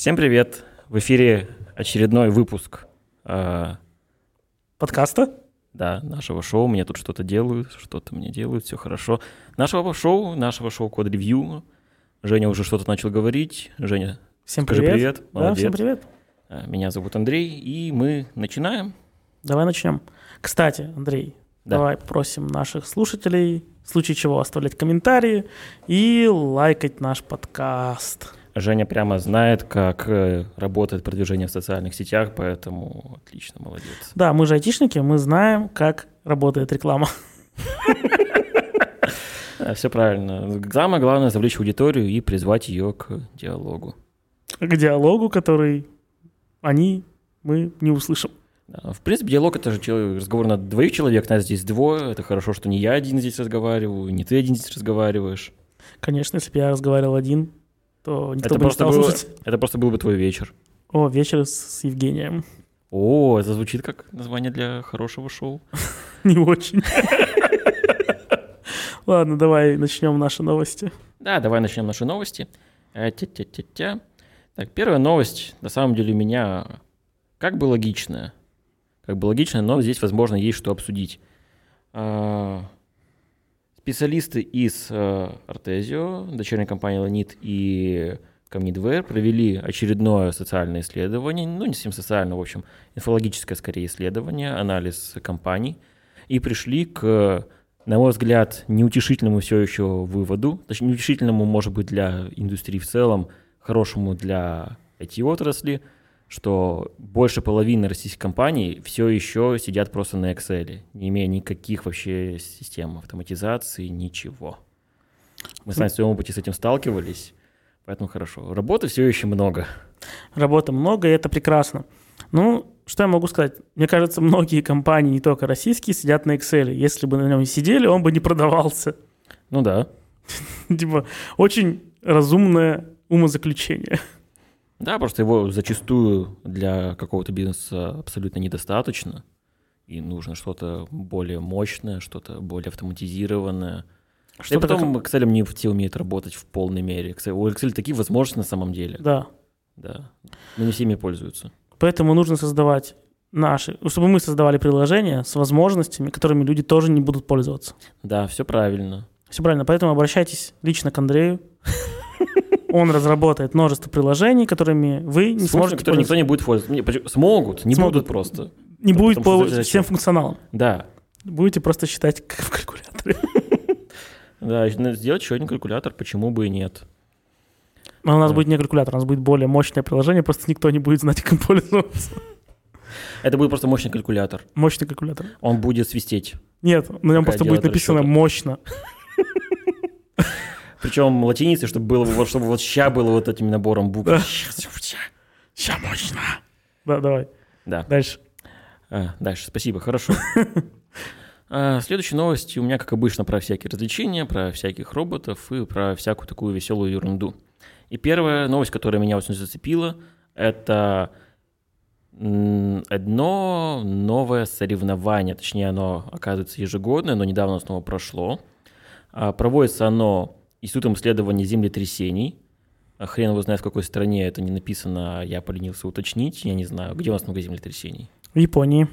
Всем привет! В эфире очередной выпуск э, Подкаста? да, нашего шоу. Мне тут что-то делают, что-то мне делают, все хорошо. Нашего шоу, нашего шоу Код Ревью. Женя уже что-то начал говорить. Женя, Всем скажи привет. привет. Да, Молодец. всем привет. Э, Меня зовут Андрей, и мы начинаем. Давай начнем. Кстати, Андрей, Да. давай просим наших слушателей, в случае чего оставлять комментарии и лайкать наш подкаст. Женя прямо знает, как э, работает продвижение в социальных сетях, поэтому отлично, молодец. Да, мы же айтишники, мы знаем, как работает реклама. все правильно. Самое главное завлечь аудиторию и призвать ее к диалогу. К диалогу, который они, мы не услышим. В принципе, диалог это же разговор на двоих человек, нас здесь двое. Это хорошо, что не я один здесь разговариваю, не ты один здесь разговариваешь. Конечно, если бы я разговаривал один, то никто Это бы не стал было, слушать. это просто был бы твой вечер. О, вечер с, с Евгением. О, это звучит как название для хорошего шоу. Не очень. Ладно, давай начнем наши новости. Да, давай начнем наши новости. Э, тя-тя-тя-тя. Так, первая новость, на самом деле, у меня как бы логичная. Как бы логичная, но здесь, возможно, есть что обсудить. А, Специалисты из э, Artesio, дочерней компании Lanit и Comnidware провели очередное социальное исследование, ну, не совсем социальное, в общем, инфологическое, скорее, исследование, анализ компаний, и пришли к, на мой взгляд, неутешительному все еще выводу, точнее, неутешительному, может быть, для индустрии в целом, хорошему для IT-отрасли, что больше половины российских компаний все еще сидят просто на Excel, не имея никаких вообще систем автоматизации, ничего. Мы с вами в своем опыте с этим сталкивались, поэтому хорошо. Работы все еще много. Работы много, и это прекрасно. Ну, что я могу сказать? Мне кажется, многие компании, не только российские, сидят на Excel. Если бы на нем сидели, он бы не продавался. Ну да. Типа, очень разумное умозаключение. Да, просто его зачастую для какого-то бизнеса абсолютно недостаточно. И нужно что-то более мощное, что-то более автоматизированное. и Что потом Excel не все умеют работать в полной мере. Excel- у Excel такие возможности на самом деле. Да. Да. Но не всеми пользуются. Поэтому нужно создавать наши, ну, чтобы мы создавали приложения с возможностями, которыми люди тоже не будут пользоваться. Да, все правильно. Все правильно. Поэтому обращайтесь лично к Андрею. Он разработает множество приложений, которыми вы не С функцией, сможете которой никто не будет пользоваться. Смогут, не Смогут. будут просто. Не будет потому зачем? всем функционалом. Да. Будете просто считать как в калькуляторе. Да, сделать еще один калькулятор, почему бы и нет. Но у нас Да. будет не калькулятор, у нас будет более мощное приложение, просто никто не будет знать, как им пользоваться. Это будет просто мощный калькулятор. Мощный калькулятор. Он будет свистеть. Нет, на нем просто будет написано расчеты. «мощно». Причем латиницей, чтобы было вот, чтобы вот ща было вот этим набором букв. Ща. Мощно. Да, давай. Да. Дальше. А, дальше, спасибо, хорошо. А, Следующая новость у меня, как обычно, про всякие развлечения, про всяких роботов и про всякую такую веселую ерунду. И первая новость, которая меня очень зацепила, это одно новое соревнование, точнее оно оказывается ежегодное, но недавно оно снова прошло. А, Проводится оно Институтом исследования землетрясений. А Хрен его знает, в какой стране это не написано, я поленился уточнить, я не знаю, где у нас много землетрясений. В Японии.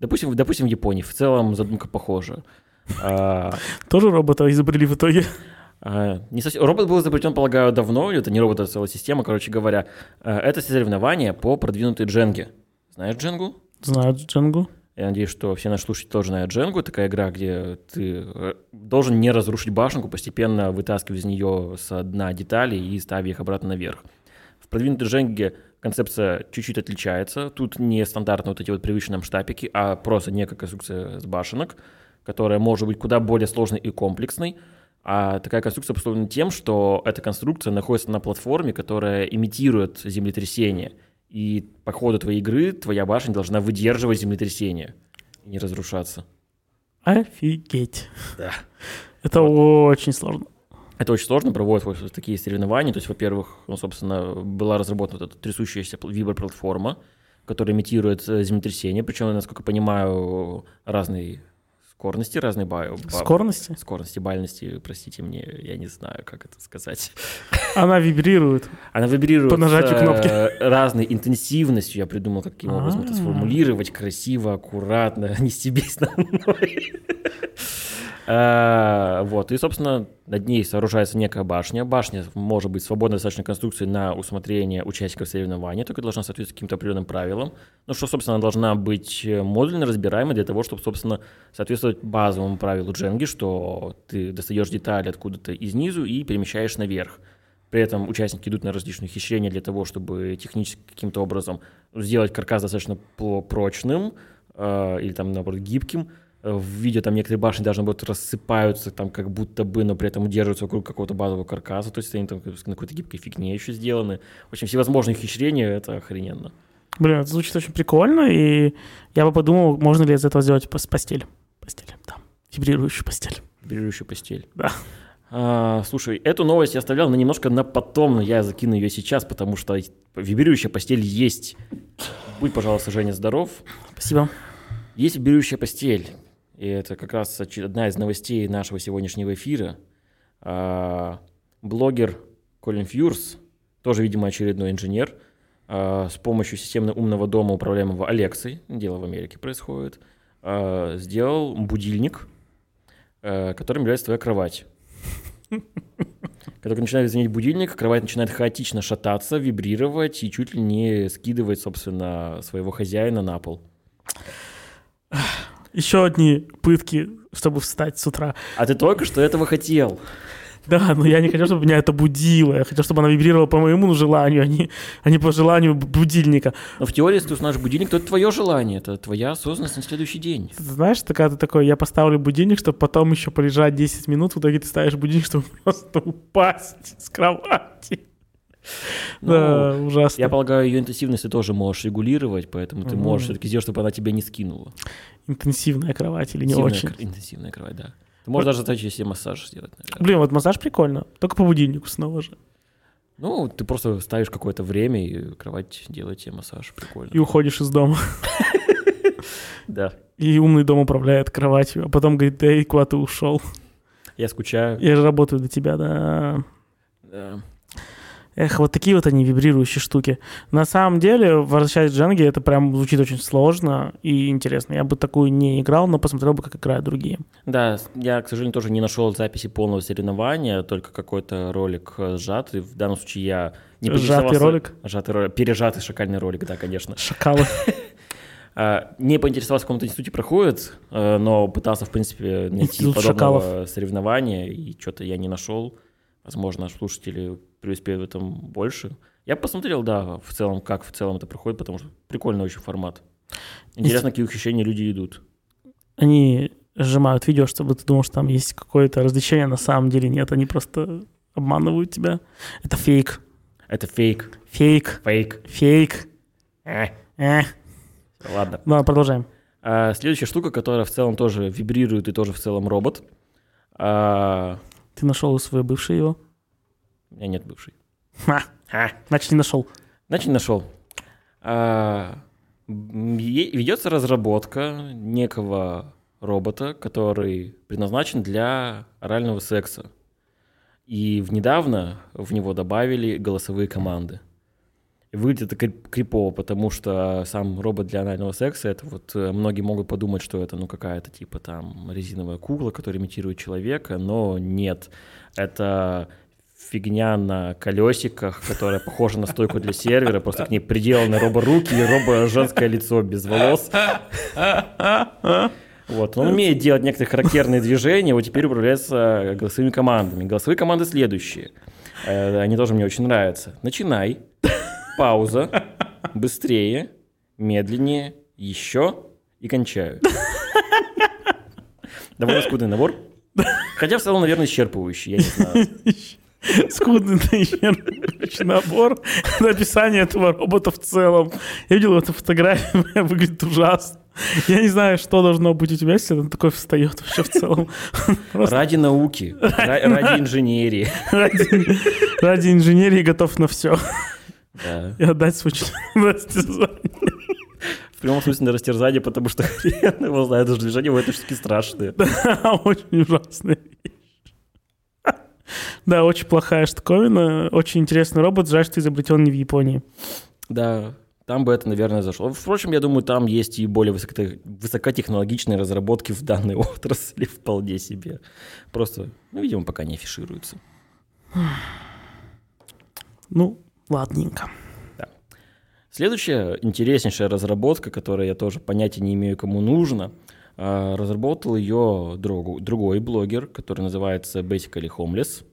Допустим, допустим, в Японии. В целом задумка похожа. А, Тоже робота изобрели в итоге. а, не совсем- Робот был изобретен, полагаю, давно. Это не робот, это целая система, короче говоря. А, Это соревнование по продвинутой дженге. Знаешь дженгу? Знаю Джангу. Я надеюсь, что все наши слушатели тоже знают дженгу. Такая игра, где ты э, должен не разрушить башенку, постепенно вытаскивая из нее с дна детали и ставя их обратно наверх. В продвинутой дженге концепция чуть-чуть отличается. Тут не стандартно вот эти вот привычные нам штапики, а просто некая конструкция с башенок, которая может быть куда более сложной и комплексной. А такая конструкция обусловлена тем, что эта конструкция находится на платформе, которая имитирует землетрясение. И по ходу твоей игры твоя башня должна выдерживать землетрясение и не разрушаться. Офигеть. Да. Это очень сложно. Это очень сложно, проводят вот такие соревнования. То есть, во-первых, ну, собственно, была разработана вот эта трясущаяся пл- виброплатформа, которая имитирует э, землетрясение, причем, насколько я понимаю, разной скорости разной ба- ба- Скорости? скорости, бальности, простите мне, я не знаю, как это сказать. Она вибрирует. Она вибрирует По нажатию с, кнопки. э, разной интенсивностью. Я придумал, каким образом это сформулировать красиво, аккуратно, не стебись на мной. А, Вот, и, собственно, над ней сооружается некая башня. Башня может быть свободной достаточно конструкцией на усмотрение участников соревнования, только должна соответствовать каким-то определенным правилам. Ну, что, собственно, она должна быть э, модульно разбираемой для того, чтобы, собственно, соответствовать базовому правилу Дженги, что ты достаешь детали откуда-то из низу и перемещаешь наверх. При этом участники идут на различные ухищрения для того, чтобы технически каким-то образом сделать каркас достаточно прочным э, или там, наоборот, гибким. Э, В видео там некоторые башни даже наоборот рассыпаются, там как будто бы, но при этом удерживаются вокруг какого-то базового каркаса, то есть они там на какой-то гибкой фигне еще сделаны. В общем, всевозможные ухищрения, это охрененно. Блин, это звучит очень прикольно, и я бы подумал, можно ли из этого сделать пос- постель. Постель, да. Вибрирующую постель. Вибрирующая постель. Да. А, слушай, эту новость я оставлял на немножко на потом, но я закину ее сейчас, потому что вибрирующая постель есть. Будь, пожалуйста, Женя, здоров. Спасибо. Есть вибрирующая постель. И это как раз одна из новостей нашего сегодняшнего эфира. А, блогер Колин Фьюрс, тоже, видимо, очередной инженер, а, с помощью системы умного дома, управляемого Алексой, дело в Америке происходит, а, сделал будильник, которым является твоя кровать. Когда начинает звонить будильник, кровать начинает хаотично шататься, вибрировать и чуть ли не скидывать, собственно, своего хозяина на пол. Еще одни пытки, чтобы встать с утра. А ты только что этого хотел. Да, но я не хотел, чтобы меня это будило. Я хотел, чтобы она вибрировала по моему желанию, а не, а не по желанию будильника. Но в теории, если ты установишь будильник, то это твое желание, это твоя осознанность на следующий день. Ты знаешь, ты когда ты такой, я поставлю будильник, чтобы потом еще полежать 10 минут, в итоге ты ставишь будильник, чтобы просто упасть с кровати. Ну, да, ужасно. Я полагаю, ее интенсивность ты тоже можешь регулировать, поэтому ты можешь все-таки сделать, чтобы она тебя не скинула. Интенсивная кровать или не очень. Интенсивная кровать, да. Ты можешь даже заточить себе массаж сделать, наверное. Блин, вот массаж прикольно. Только по будильнику снова же. Ну, ты просто ставишь какое-то время, и кровать делает тебе массаж. Прикольно. И уходишь из дома. Да. И умный дом управляет кроватью, а потом говорит, эй, куда ты ушел? Я скучаю. Я же работаю для тебя, да. Да. Эх, вот такие вот они вибрирующие штуки. На самом деле, возвращаясь к Дженге, это прям звучит очень сложно и интересно. Я бы такую не играл, но посмотрел бы, как играют другие. Да, я, к сожалению, тоже не нашел записи полного соревнования, только какой-то ролик э, сжатый. В данном случае я не Сжатый ролик? Сжатый ролик. Пережатый шакальный ролик, да, конечно. Шакалы. А, Не поинтересовался, в каком-то институте проходит, э, но пытался, в принципе, найти подобного соревнования, и что-то я не нашел. Возможно, слушатели преуспеют в этом больше. Я посмотрел, да, в целом, как в целом это проходит, потому что прикольный очень формат. Интересно, какие ухищрения люди идут. Они сжимают видео, чтобы ты думал, что там есть какое-то развлечение, на самом деле нет. Они просто обманывают тебя. Это фейк. Это фейк, Фейк. фейк. Фейк. Э, Э. ладно. Ладно, продолжаем. А, следующая штука, которая в целом тоже вибрирует и тоже в целом робот. А, Ты нашел свой бывший его? у меня нет бывшей. Ха. Ха. Значит, не нашел. Значит, нашел. А, ведется разработка некого робота, который предназначен для орального секса. И в- недавно в него добавили голосовые команды. Выглядит это крип- крипово, потому что сам робот для анального секса, это вот э, многие могут подумать, что это ну какая-то типа там резиновая кукла, которая имитирует человека, но нет. Это фигня на колесиках, которая похожа на стойку для сервера, просто к ней приделаны робо-руки и робо-женское лицо без волос. Вот, он умеет делать некоторые характерные движения, вот теперь управляется голосовыми командами. Голосовые команды следующие. Э, Они тоже мне очень нравятся. Начинай, пауза, быстрее, медленнее, еще и кончаю. Довольно скудный набор. Хотя в целом, наверное, исчерпывающий, я не знаю. Скудный исчерпывающий набор на описание этого робота в целом. Я видел эту фотографию, выглядит ужасно. Я не знаю, что должно быть у тебя, если он такой встает вообще в целом. Просто Ради науки, ра- ради инженерии. ради, ради инженерии готов на все. Да. И отдать свой член на состязание. прямом смысле на растерзание, потому что хрен его знает, даже движения в этой штуке страшные. Да, очень ужасная вещь. Да, очень плохая штуковина, очень интересный робот, жаль, что изобретен не в Японии. Да, там бы это, наверное, зашло. Впрочем, я думаю, там есть и более высоко- высокотехнологичные разработки в данной отрасли вполне себе. Просто, ну, видимо, пока не афишируются. Ну, ладненько. Следующая интереснейшая разработка, которую я тоже понятия не имею, кому нужно, а, разработал ее другу- другой блогер, который называется Basically Homeless.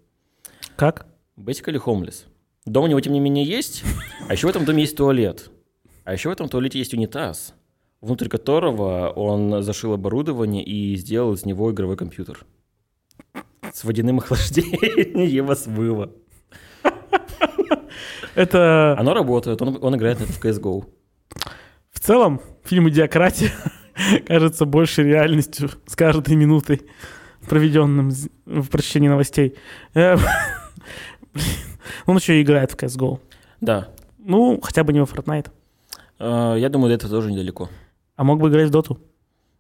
Как? Basically Homeless. Дом у него, тем не менее, есть, а еще в этом доме есть туалет. А еще в этом туалете есть унитаз, внутрь которого он зашил оборудование и сделал из него игровой компьютер. С водяным охлаждением и смыва. Это Оно работает, он, он играет в CSGO. в целом фильм «Идиократия» кажется больше реальностью с каждой минутой, проведенным в прочтении новостей. Э, Он еще и играет в CSGO. Да, Ну, хотя бы не во Fortnite. Э, я думаю, до этого тоже недалеко. А мог бы играть в Доту.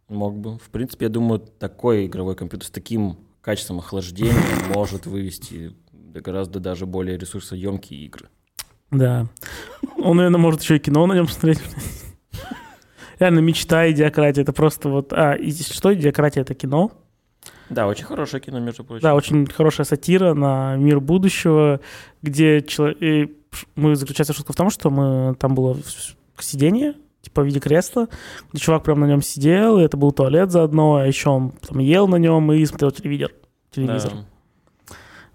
Мог бы. В принципе, я думаю, такой игровой компьютер с таким качеством охлаждения может вывести до гораздо даже более ресурсоемкие игры. Да. Он, наверное, может еще и кино на нем смотреть. Реально, мечта идиократия. Это просто вот... А, и что идиократия? Это кино. Да, очень хорошее кино, между прочим. Да, очень хорошая сатира на мир будущего, где чело- и мы заключается шутка в том, что мы там было сиденье, типа в виде кресла, где чувак прям на нем сидел, и это был туалет заодно, а еще он там ел на нем и смотрел телевизор. Да. телевизор.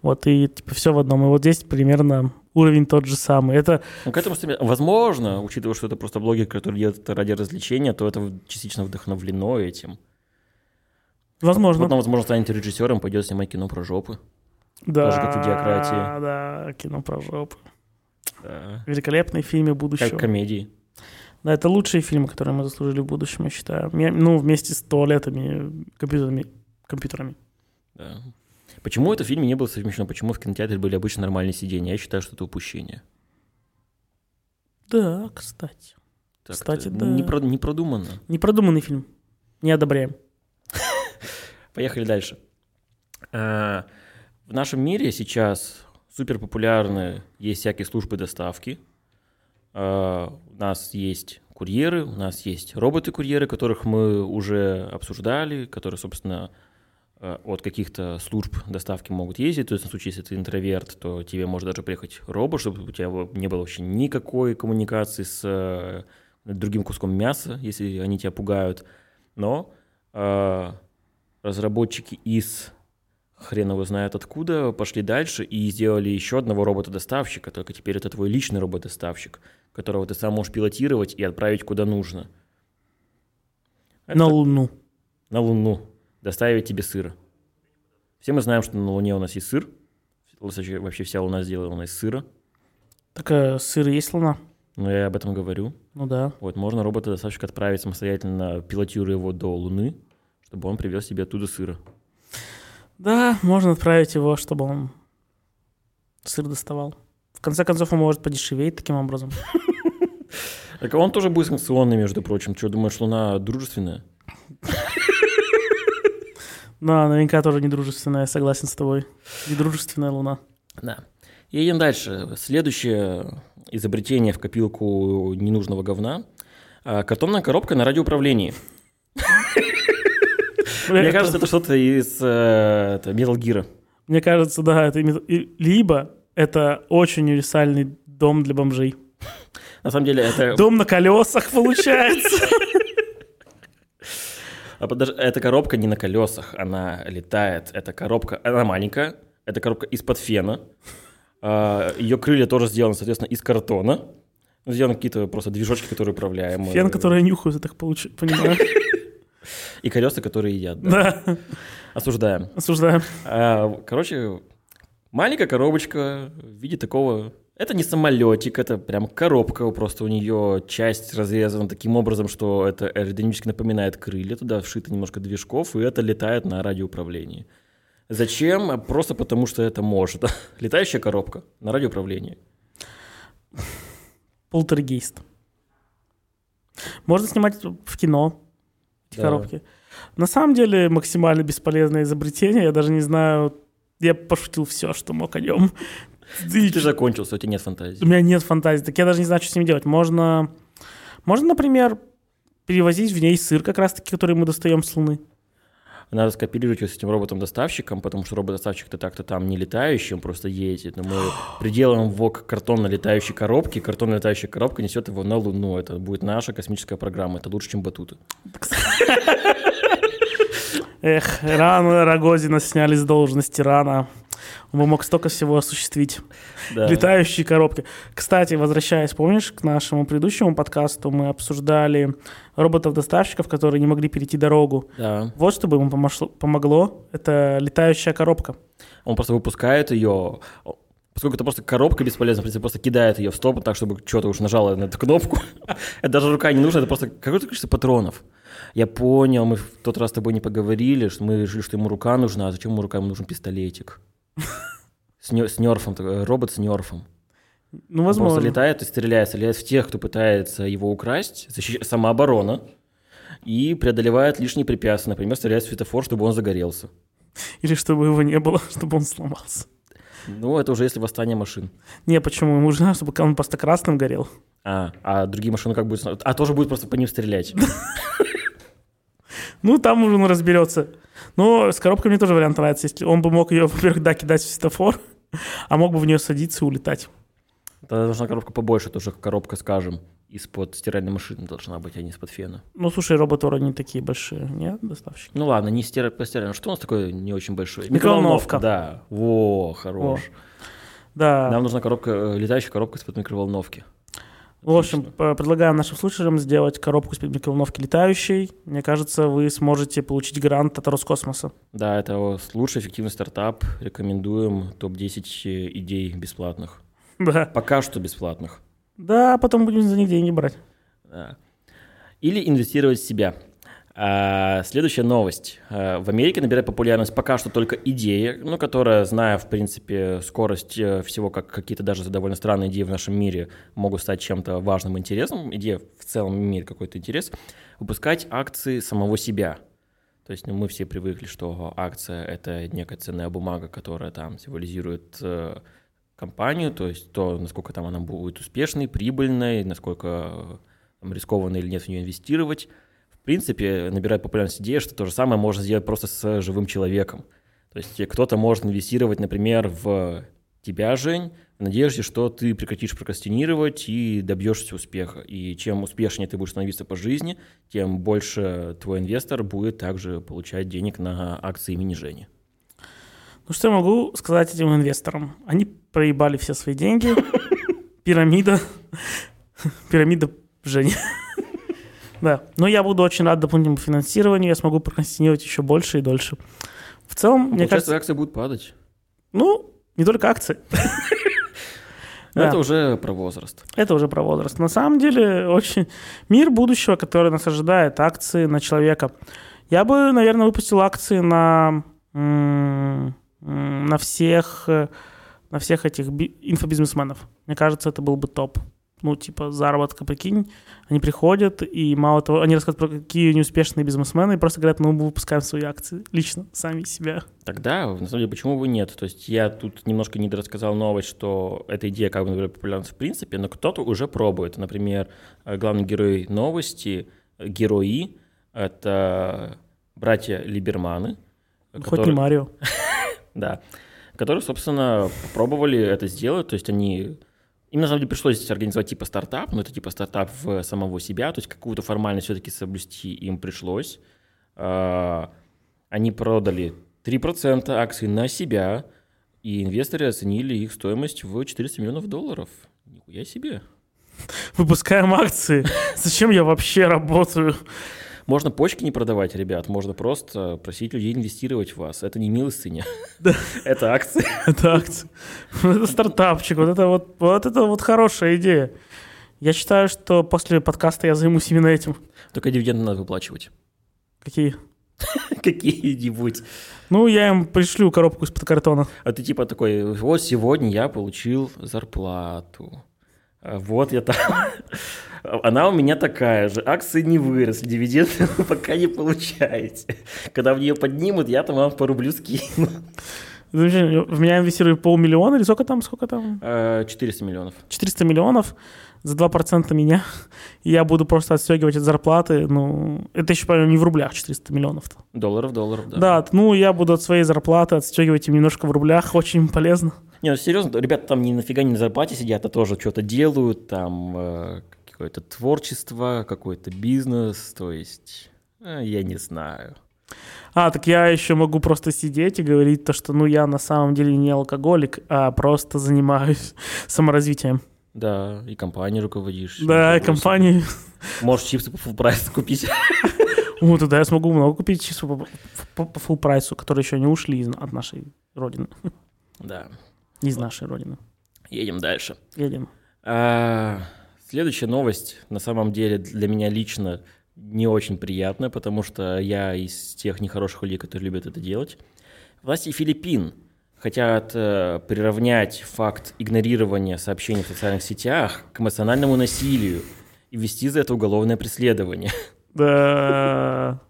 Вот, и типа все в одном. И вот здесь примерно уровень тот же самый. Это Ну, к этому, возможно, учитывая, что это просто блогер, который делает это ради развлечения, то это частично вдохновлено этим. возможно. Потом, возможно, станет режиссером, пойдет снимать кино про жопы. да, тоже как в «Идиократии». Да, кино про жопу. Да. Великолепные фильмы будущего. Как комедии. Да, это лучшие фильмы, которые мы заслужили в будущем, я считаю. Ну, вместе с туалетами, компьютерами. компьютерами. Да. Почему это в фильме не было совмещено? Почему в кинотеатре были обычно нормальные сидения? Я считаю, что это упущение. Да, кстати. Так, Кстати, да. Не, про- не продуманно. Непродуманный фильм. Не одобряем. Поехали дальше. А, В нашем мире сейчас супер популярны есть всякие службы доставки. А, У нас есть курьеры, у нас есть роботы-курьеры, которых мы уже обсуждали, которые, собственно, от каких-то служб доставки могут ездить. То есть, в случае, если ты интроверт, то тебе может даже приехать робот, чтобы у тебя не было вообще никакой коммуникации с э, другим куском мяса, если они тебя пугают. Но а, разработчики из хрен его знает откуда пошли дальше и сделали еще одного робота-доставщика, только теперь это твой личный робот-доставщик, которого ты сам можешь пилотировать и отправить куда нужно. Это На Луну. на Луну, доставить тебе сыр. Все мы знаем, что на Луне у нас есть сыр. Вообще вся Луна сделана из сыра. Так а, сыр есть Луна? Но я об этом говорю. Ну да. Вот, можно робота-доставщика отправить самостоятельно, пилотируя его до Луны, чтобы он привез тебе оттуда сыра. Да, можно отправить его, чтобы он сыр доставал. В конце концов, он может подешеветь таким образом. Так он тоже будет санкционный, между прочим. Что, думаешь, Луна дружественная? Да, наверняка тоже недружественная, я согласен с тобой. Недружественная Луна. Да. Едем дальше. Следующее изобретение в копилку ненужного говна. А, Картонная коробка на радиоуправлении. Мне кажется, это что-то из э, Metal Gear. Мне кажется, да, это и- либо это очень универсальный дом для бомжей. На самом деле, это, Дом на колесах получается. а эта коробка не на колесах, она летает. Эта коробка, она маленькая, это коробка из-под фена. Ее крылья тоже сделаны, соответственно, из картона. Сделаны какие-то просто движочки, которые управляемые. Фен, который нюхают, я так получ- понимаю. И колеса, которые едят. да. Да, Осуждаем. осуждаем. А, Короче, маленькая коробочка в виде такого... Это не самолетик, это прям коробка, просто у нее часть разрезана таким образом, что это аэродинамически напоминает крылья, туда вшито немножко движков, и это летает на радиоуправлении. Зачем? А Просто потому, что это может. Летающая коробка на радиоуправлении. Полтергейст. Можно снимать в кино эти Да. коробки. На самом деле максимально бесполезное изобретение. Я даже не знаю, я пошутил все, что мог о нем. И Ты закончился, у тебя нет фантазии. У меня нет фантазии, так я даже не знаю, что с ними делать. Можно, можно, например, перевозить в ней сыр, как раз-таки, который мы достаем с Луны. Надо скооперировать его с этим роботом-доставщиком, потому что робот-доставщик-то так-то там не летающий, он просто едет. Но мы приделаем его к картонно-летающей коробке, картонно-летающая коробка несет его на Луну. Это будет наша космическая программа, это лучше, чем батуты. Эх, рано Рогозина сняли с должности, рано. Он бы мог столько всего осуществить. Да. Летающие коробки. Кстати, возвращаясь, помнишь, к нашему предыдущему подкасту, мы обсуждали роботов-доставщиков, которые не могли перейти дорогу. Да. Вот что бы ему помошло- помогло, это летающая коробка. Он просто выпускает ее, поскольку это просто коробка бесполезна, в принципе, просто кидает ее в стоп так, чтобы что-то уж нажало на эту кнопку. это даже рука не нужна, это просто какое-то количество патронов. Я понял, мы в тот раз с тобой не поговорили, что мы решили, что ему рука нужна, а зачем ему рука, ему нужен пистолетик. С, нерфом, такой, робот с нерфом. Ну, Он возможно. Просто летает и стреляет, стреляет в тех, кто пытается его украсть, защищ- самооборона, и преодолевает лишние препятствия, например, стреляет в светофор, чтобы он загорелся. Или чтобы его не было, чтобы он сломался. Ну, это уже если восстание машин. Не, почему? Ему нужно, чтобы он просто красным горел. А, а другие машины как будут... А тоже будет просто по ним стрелять. Ну, там уже он разберется. Но с коробкой мне тоже вариант нравится. Если он бы мог ее, во-первых, да, кидать в светофор, а мог бы в нее садиться и улетать. Тогда должна коробка побольше, тоже коробка, скажем, из-под стиральной машины должна быть, а не из-под фена. Ну, слушай, роботы вроде не такие большие, нет, доставщики? Ну ладно, не стира... постиральная. Что у нас такое не очень большое? Микроволновка. Да. Во, хорош. Да. Нам нужна коробка, э, летающая коробка из-под микроволновки. В общем, предлагаем нашим слушателям сделать коробку из-под микроволновки летающей. Мне кажется, вы сможете получить грант от Роскосмоса. Да, это лучший эффективный стартап. Рекомендуем топ-10 идей бесплатных. Да. Пока что бесплатных. Да, потом будем за них деньги брать. Да. Или инвестировать в себя. А, следующая новость. А, в Америке набирает популярность пока что только идея, ну, которая, зная, в принципе, скорость э, всего, как какие-то даже довольно странные идеи в нашем мире могут стать чем-то важным интересным, идея в целом имеет какой-то интерес, выпускать акции самого себя. То есть ну, мы все привыкли, что акция – это некая ценная бумага, которая там символизирует э, компанию, то есть то, насколько там она будет успешной, прибыльной, насколько э, там, рискованно или нет в нее инвестировать. В принципе, набирает популярность идея, что то же самое можно сделать просто с живым человеком. То есть э, кто-то может инвестировать, например, в тебя, Жень, в надежде, что ты прекратишь прокрастинировать и добьешься успеха. И чем успешнее ты будешь становиться по жизни, тем больше твой инвестор будет также получать денег на акции имени Жени. Ну, что я могу сказать этим инвесторам? Они проебали все свои деньги. Пирамида. Пирамида Жени. Да. Но я буду очень рад дополнительному финансированию. Я смогу прокрастинировать еще больше и дольше. В целом, мне Получается, кажется, акции будут падать. ну, не только акции. Да. Это уже про возраст. Это уже про возраст. На самом деле, очень мир будущего, который нас ожидает, акции на человека. Я бы, наверное, выпустил акции на, на всех на всех этих би- инфобизнесменов. Мне кажется, это был бы топ. Ну, типа, заработка, прикинь. Они приходят, и мало того, они рассказывают про какие они успешные бизнесмены, и просто говорят, ну, мы выпускаем свои акции лично, сами себя. Тогда, на самом деле, почему бы нет? То есть я тут немножко недорассказал новость, что эта идея как бы набирает популярность в принципе, но кто-то уже пробует. Например, главный герой новости, герои, это братья Либерманы. Хоть не которые- Марио. Да. Которые, собственно, попробовали это сделать. То есть они... Им, на самом деле, пришлось организовать типа стартап, но это типа стартап в самого себя. То есть какую-то формальность все-таки соблюсти им пришлось. А, Они продали 3% акций на себя, и инвесторы оценили их стоимость в 400 миллионов долларов. Нихуя себе. Выпускаем акции. Зачем я вообще работаю? Можно почки не продавать, ребят, можно просто просить людей инвестировать в вас. Это не милостыня. Это акции. Это акция. Вот это стартапчик, вот это вот, вот это вот хорошая идея. Я считаю, что после подкаста я займусь именно этим. Только дивиденды надо выплачивать. Какие? Какие-нибудь. Ну, я им пришлю коробку из-под картона. А ты типа такой, вот сегодня я получил зарплату. А, Вот я там. Она у меня такая же. Акции не выросли, дивиденды вы пока не получаете. Когда в нее поднимут, я там вам по рублю скину. Замечательно. В меня инвестируют полмиллиона или сколько там, сколько там? Э, 400 миллионов. 400 миллионов за 2% меня. И я буду просто отстегивать от зарплаты. Ну, это еще, по-моему, не в рублях 400 миллионов-то. Долларов, долларов, да. Да, ну я буду от своей зарплаты отстегивать им немножко в рублях. Очень полезно. Не, ну серьезно, ребята там ни нафига не на зарплате сидят, а тоже что-то делают, там э, какое-то творчество, какой-то бизнес, то есть, э, я не знаю. А, так я еще могу просто сидеть и говорить то, что ну я на самом деле не алкоголик, а просто занимаюсь саморазвитием. Да, и компанией руководишь. Да, и компании. Можешь чипсы по full прайс купить. Ну, тогда я смогу много купить чисто по, по, по full прайсу, которые еще не ушли от нашей родины. Да, Из нашей родины. едем дальше. Едем. А, Следующая новость, на самом деле, для меня лично не очень приятная, потому что я из тех нехороших людей, которые любят это делать. Власти Филиппин хотят э, приравнять факт игнорирования сообщений в социальных сетях к эмоциональному насилию и ввести за это уголовное преследование. Да.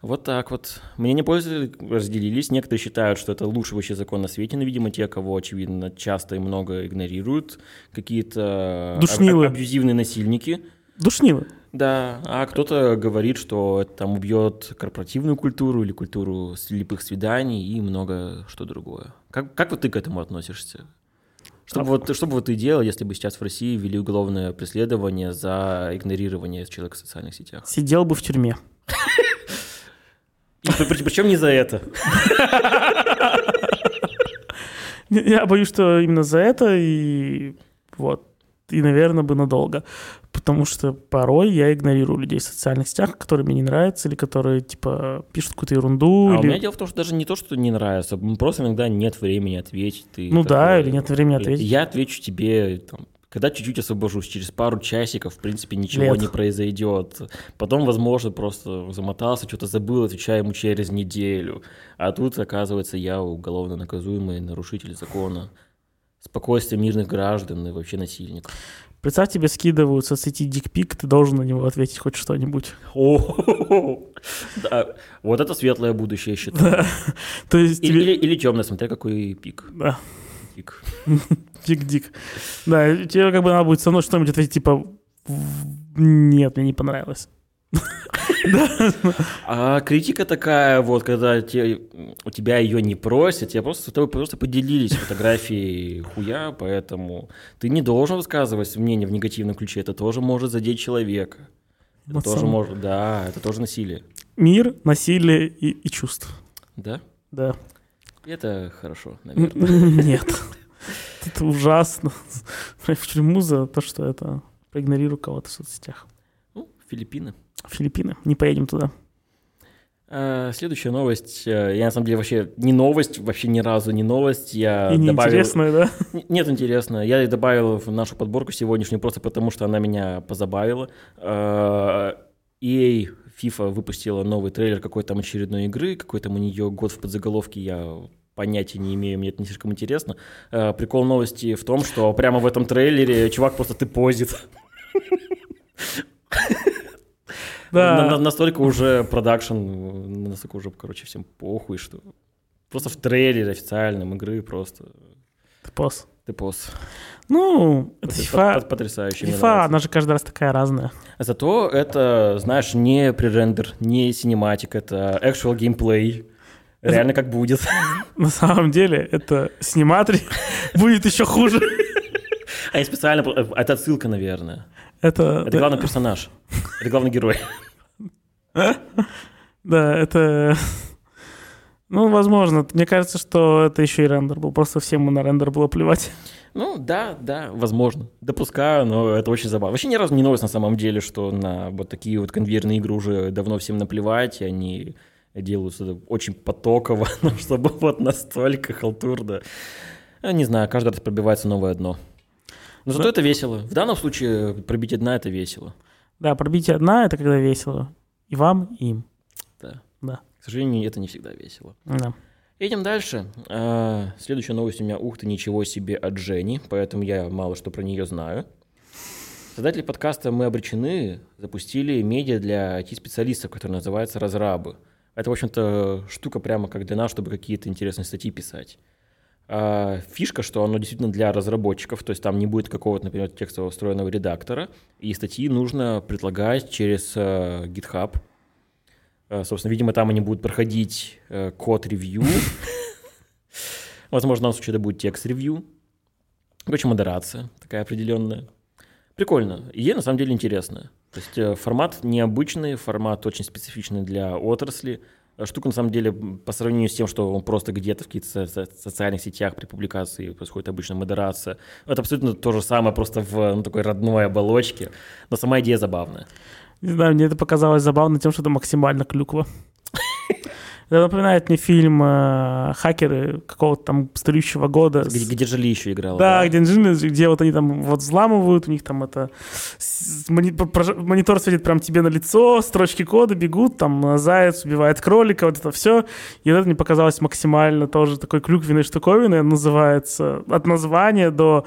Вот так вот. Мнения пользователей разделились. Некоторые считают, что это лучший вообще закон на свете, но, видимо, те, кого, очевидно, часто и много игнорируют, какие-то Душнилы. аб- абьюзивные насильники. Душнило. Да, а кто-то говорит, что это там убьет корпоративную культуру или культуру слепых свиданий и много что другое. Как, как вот ты к этому относишься? Что бы, вот, что бы вот ты делал, если бы сейчас в России ввели уголовное преследование за игнорирование человека в социальных сетях? Сидел бы в тюрьме. И при- при- причем не за это. Я боюсь, что именно за это и вот. И, наверное, бы надолго. Потому что порой я игнорирую людей в социальных сетях, которые мне не нравятся, или которые, типа, пишут какую-то ерунду. А у или... меня дело в том, что даже не то, что не нравится, просто иногда нет времени ответить. Ты Ну да, такой, или нет времени «Блин, ответить. Я отвечу тебе, там, когда чуть-чуть освобожусь, через пару часиков, в принципе, ничего Лет. не произойдет. Потом, возможно, просто замотался, что-то забыл, отвечаю ему через неделю. А тут, оказывается, я уголовно наказуемый нарушитель закона. Спокойствие мирных граждан и вообще насильник. Представь, тебе скидывают в соцсети дикпик, ты должен на него ответить хоть что-нибудь. О, да, вот это светлое будущее, я считаю. Да. То есть Или, темное, смотря какой пик. Да, пик. дик-дик. Да, тебе как бы надо будет со мной что-нибудь ответить, типа, «В- нет, мне не понравилось. А критика такая, вот, когда те- у тебя ее не просят, тебе просто, с тобой просто поделились фотографией хуя, поэтому ты не должен высказывать мнение в негативном ключе, это тоже может задеть человека. Это Вот тоже сам. может, да, это тоже насилие. Мир, насилие и, и чувства. Да? Да. Это хорошо, наверное. Нет. Это ужасно. В тюрьму за то, что это проигнорирую кого-то в соцсетях. Ну, Филиппины. Филиппины. Не поедем туда. А, Следующая новость. э, Я на самом деле вообще не новость, вообще ни разу не новость. Я И добавил... неинтересное, да? Нет, интересно. Я добавил в нашу подборку сегодняшнюю просто потому, что она меня позабавила. Э, EA FIFA выпустила новый трейлер какой-то там очередной игры, какой там у нее год в подзаголовке, я понятия не имею, мне это не слишком интересно. Э, Прикол новости в том, что прямо в этом трейлере чувак просто ты позит. Да. На- на- Настолько уже продакшн, настолько уже, короче, всем похуй, что просто в трейлере официальном игры просто Ты пос. ты поз. Ну, это FIFA. пот- Потрясающе. FIFA, она же каждый раз такая разная. Зато это, знаешь, не пререндер, не синематик, это actual gameplay. Реально как будет. На самом деле, это сниматри будет еще хуже. Они специально... Это отсылка, наверное. Это, Это главный персонаж. Это главный герой. да, это... Ну, возможно. Мне кажется, что это еще и рендер был. Просто всем на рендер было плевать. Ну, да, да, возможно. Допускаю, но это очень забавно. Вообще ни разу не новость на самом деле, что на вот такие вот конвейерные игры уже давно всем наплевать, и они делают это очень потоково, чтобы вот настолько халтурно. Я не знаю, каждый раз пробивается новое дно. Но зато Да. это весело. В данном случае пробить дна это весело. Да, пробитие одна — это когда весело. И вам, и им. Да. Да. К сожалению, это не всегда весело. Да. Едем дальше. А, Следующая новость у меня, ух ты, ничего себе, от Жени, поэтому я мало что про нее знаю. Создатели подкаста «Мы обречены» запустили медиа для IT-специалистов, который называется «Разрабы». Это, в общем-то, штука прямо как для нас, чтобы какие-то интересные статьи писать. А, Фишка, что оно действительно для разработчиков, то есть там не будет какого-то, например, текстового встроенного редактора, и статьи нужно предлагать через э, GitHub. Э, Собственно, видимо, там они будут проходить код-ревью. Возможно, в данном случае это будет текст-ревью. Короче, модерация такая определенная. Прикольно. Идея на самом деле интересная. То есть э, формат необычный, формат очень специфичный для отрасли. Э, Штука на самом деле по сравнению с тем, что он просто где-то в каких-то со- со- социальных сетях при публикации происходит обычно модерация. Это абсолютно то же самое, просто в ну, такой родной оболочке. Но сама идея забавная. Не знаю, мне это показалось забавно тем, что это максимально клюква. Это напоминает мне фильм э, «Хакеры» какого-то там старющего года. Где, где Джоли еще играла. Да, где инженеры, где вот они там вот взламывают, у них там это... Монитор светит прям тебе на лицо, строчки кода бегут, там заяц убивает кролика, вот это все. И вот это мне показалось максимально тоже такой клюквенной штуковиной, называется от названия до...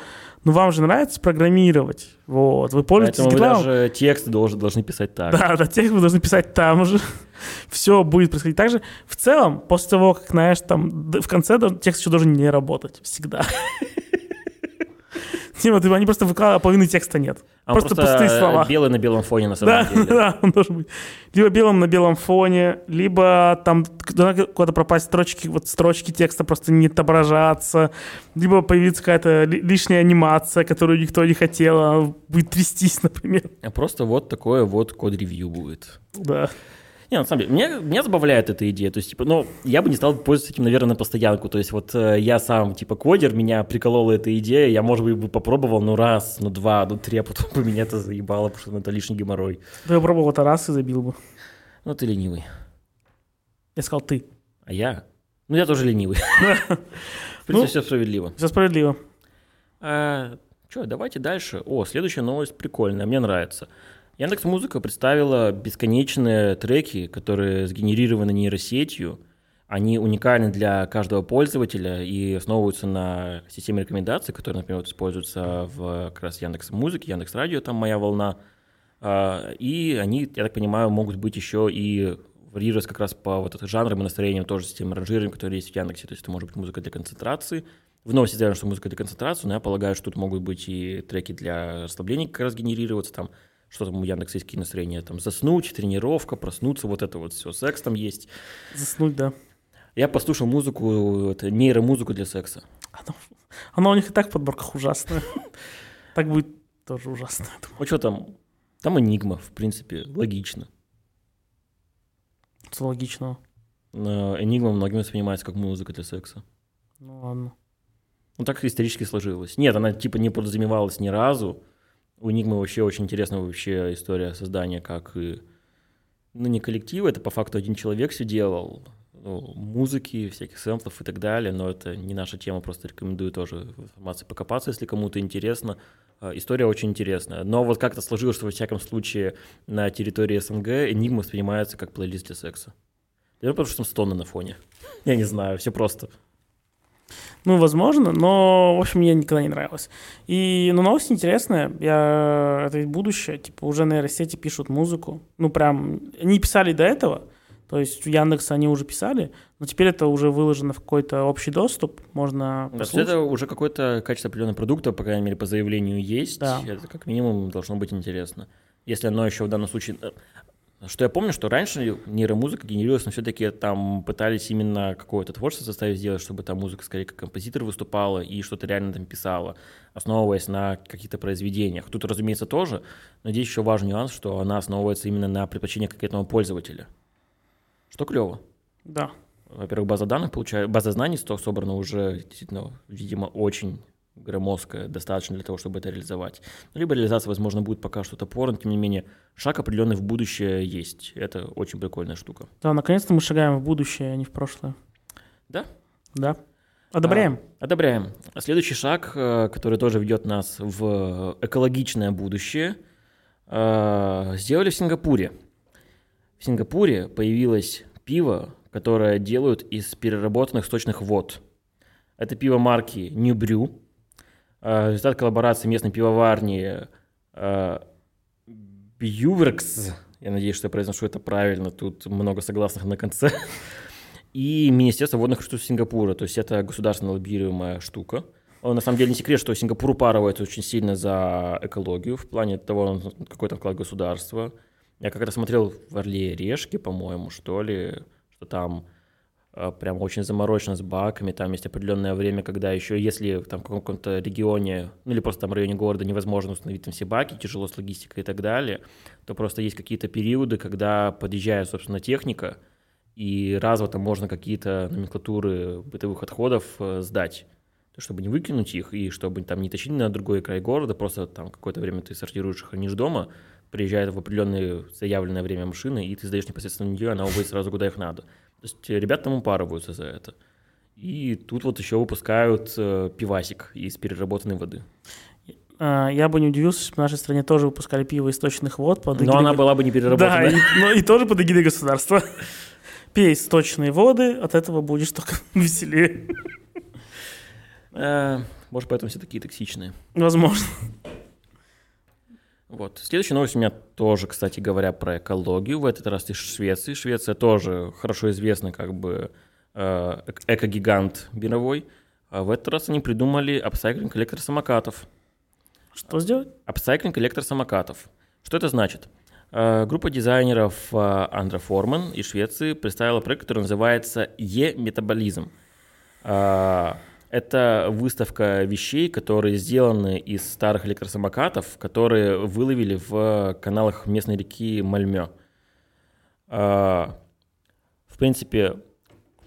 Ну, вам же нравится программировать. Вот, вы пользуетесь Поэтому GitLab. даже тексты должны, должны писать так. Да, да, текст вы должны писать там же. Все будет происходить так же. В целом, после того, как, знаешь, там в конце текст еще должен не работать. Всегда. Ты- они просто выкладывают, а половины текста нет. А он просто пустые слова. белый на белом фоне на самом Да, деле. да, он должен быть либо белым на белом фоне, либо там куда-то пропасть строчки, вот строчки текста просто не отображаться, либо появится какая-то ли- лишняя анимация, которую никто не хотел, она будет трястись, например. А Просто вот такое вот код-ревью будет. Да. Не, на самом деле, меня, меня забавляет эта идея. То есть, типа, ну, я бы не стал пользоваться этим, наверное, на постоянку. То есть, вот э, я сам, типа, кодер, меня приколола эта идея, я, может быть, бы попробовал, ну, раз, ну, два, ну, три, а потом бы меня это заебало, потому что ну, это лишний геморрой. Да я пробовал это раз и забил бы. Ну, ты ленивый. Я сказал ты. А я? Ну, я тоже ленивый. В принципе, Ну. все справедливо. Все справедливо. Что, давайте дальше. О, следующая новость прикольная, мне нравится. Яндекс Музыка представила бесконечные треки, которые сгенерированы нейросетью. Они уникальны для каждого пользователя и основываются на системе рекомендаций, которая, например, вот используется в как раз Яндекс Музыке, Яндекс Радио, там моя волна. А, И они, я так понимаю, могут быть еще и варьироваться как раз по вот этим жанрам и настроениям тоже системы ранжирования, которые есть в Яндексе. То есть это может быть музыка для концентрации. В новости заявлено, что музыка для концентрации, но я полагаю, что тут могут быть и треки для расслабления как раз генерироваться, там что там у Яндекса есть какие настроения, там заснуть, тренировка, проснуться, вот это вот все, секс там есть. Заснуть, да. Я послушал музыку, это нейромузыку для секса. Оно, оно у них и так в подборках ужасное. Так будет тоже ужасно. Ну что там? Там энигма, в принципе, логично. Что логичного. Но Энигма многим воспринимается как музыка для секса. Ну ладно. Ну, так исторически сложилось. Нет, она типа не подразумевалась ни разу. У Enigma вообще очень интересная вообще история создания, как и... Ну, не коллектива, это по факту один человек все делал. Ну, музыки, всяких сэмплов и так далее, но это не наша тема, просто рекомендую тоже в информации покопаться, если кому-то интересно. А, История очень интересная. Но вот как-то сложилось, что во всяком случае на территории СНГ Enigma воспринимается как плейлист для секса. Я потому что там стоны на фоне. Я не знаю, все просто. Ну, возможно, но, в общем, мне никогда не нравилось. И, ну, новость интересная. Я... Это будущее. Типа, уже нейросети пишут музыку. Ну, прям... Они писали до этого. То есть в Яндекс они уже писали, но теперь это уже выложено в какой-то общий доступ. Можно есть послушать. это уже какое-то качество определенного продукта, по крайней мере, по заявлению есть. Да. Это как минимум должно быть интересно. Если оно еще в данном случае... Что я помню, что раньше нейромузыка генерировалась, но все-таки там пытались именно какое-то творчество заставить сделать, чтобы там музыка скорее как композитор выступала и что-то реально там писала, основываясь на каких-то произведениях. Тут, разумеется, тоже, но здесь еще важный нюанс, что она основывается именно на предпочтениях конкретного пользователя. Что клево. Да. Во-первых, база данных, получается, база знаний сто- собрана уже действительно, видимо, очень громоздкая, достаточно для того, чтобы это реализовать. Либо реализация, возможно, будет пока что топорно, тем не менее, шаг определенный в будущее есть. Это очень прикольная штука. Да, наконец-то мы шагаем в будущее, а не в прошлое. Да. Да. Одобряем. А, одобряем. Следующий шаг, э, который тоже ведет нас в экологичное будущее, э, сделали в Сингапуре. В Сингапуре появилась пиво, которое делают из переработанных сточных вод. Это пиво марки New Brew. Э, результат коллаборации местной пивоварни э, Бьюверкс. Я надеюсь, что я произношу это правильно. Тут много согласных на конце. И Министерство водных ресурсов Сингапура. То есть это государственно лоббируемая штука. На самом деле не секрет, что Сингапур упарывается очень сильно за экологию в плане того, какой там вклад государства. Я как-то смотрел в Орле Решки, по-моему, что ли, что там э, прям очень заморочено с баками, там есть определенное время, когда еще, если там в каком-то регионе, ну или просто там районе города невозможно установить там все баки, тяжело с логистикой и так далее, то просто есть какие-то периоды, когда подъезжает, собственно, техника, и разово там можно какие-то номенклатуры бытовых отходов э, сдать чтобы не выкинуть их и чтобы там не тащили на другой край города, просто там какое-то время ты сортируешь их, хранишь дома, приезжает в определенное заявленное время машины, и ты сдаешь непосредственно нее, она уводит сразу куда их надо. То есть ребята там упарываются за это. И тут вот еще выпускают э, пивасик из переработанной воды. А, я бы не удивился, если в нашей стране тоже выпускали пиво из точных вод. Под эгидой... Но она была бы не переработанная. Да, и, но и тоже под эгидой государства. Пей сточные воды, от этого будешь только веселее. Э, может, поэтому все такие токсичные. Возможно. Вот. Следующая новость у меня тоже, кстати говоря, про экологию. В этот раз из Швеции. Швеция тоже хорошо известна как бы э, эко-гигант мировой. А в этот раз они придумали апсайклинг электросамокатов. Что сделать? Апсайклинг электросамокатов. Что это значит? Э, группа дизайнеров Андра Форман из Швеции представила проект, который называется «Е-метаболизм». Это выставка вещей, которые сделаны из старых электросамокатов, которые выловили в каналах местной реки Мальмё. А, в принципе,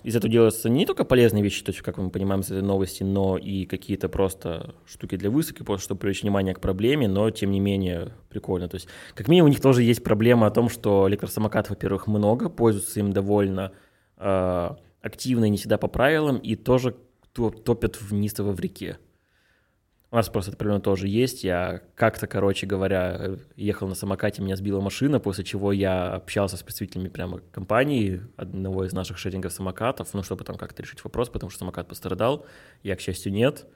из этого делаются не только полезные вещи, то есть, как мы понимаем из этой новости, но и какие-то просто штуки для высадки, просто чтобы привлечь внимание к проблеме, но тем не менее прикольно. То есть, как минимум, у них тоже есть проблема о том, что электросамокатов, во-первых, много, пользуются им довольно э, активно и не всегда по правилам, и тоже топят вниз в реке. У нас просто это примерно тоже есть. Я как-то, короче говоря, ехал на самокате, меня сбила машина, после чего я общался с представителями прямо компании, одного из наших шерингов самокатов, ну, чтобы там как-то решить вопрос, потому что самокат пострадал. Я, к счастью, нет.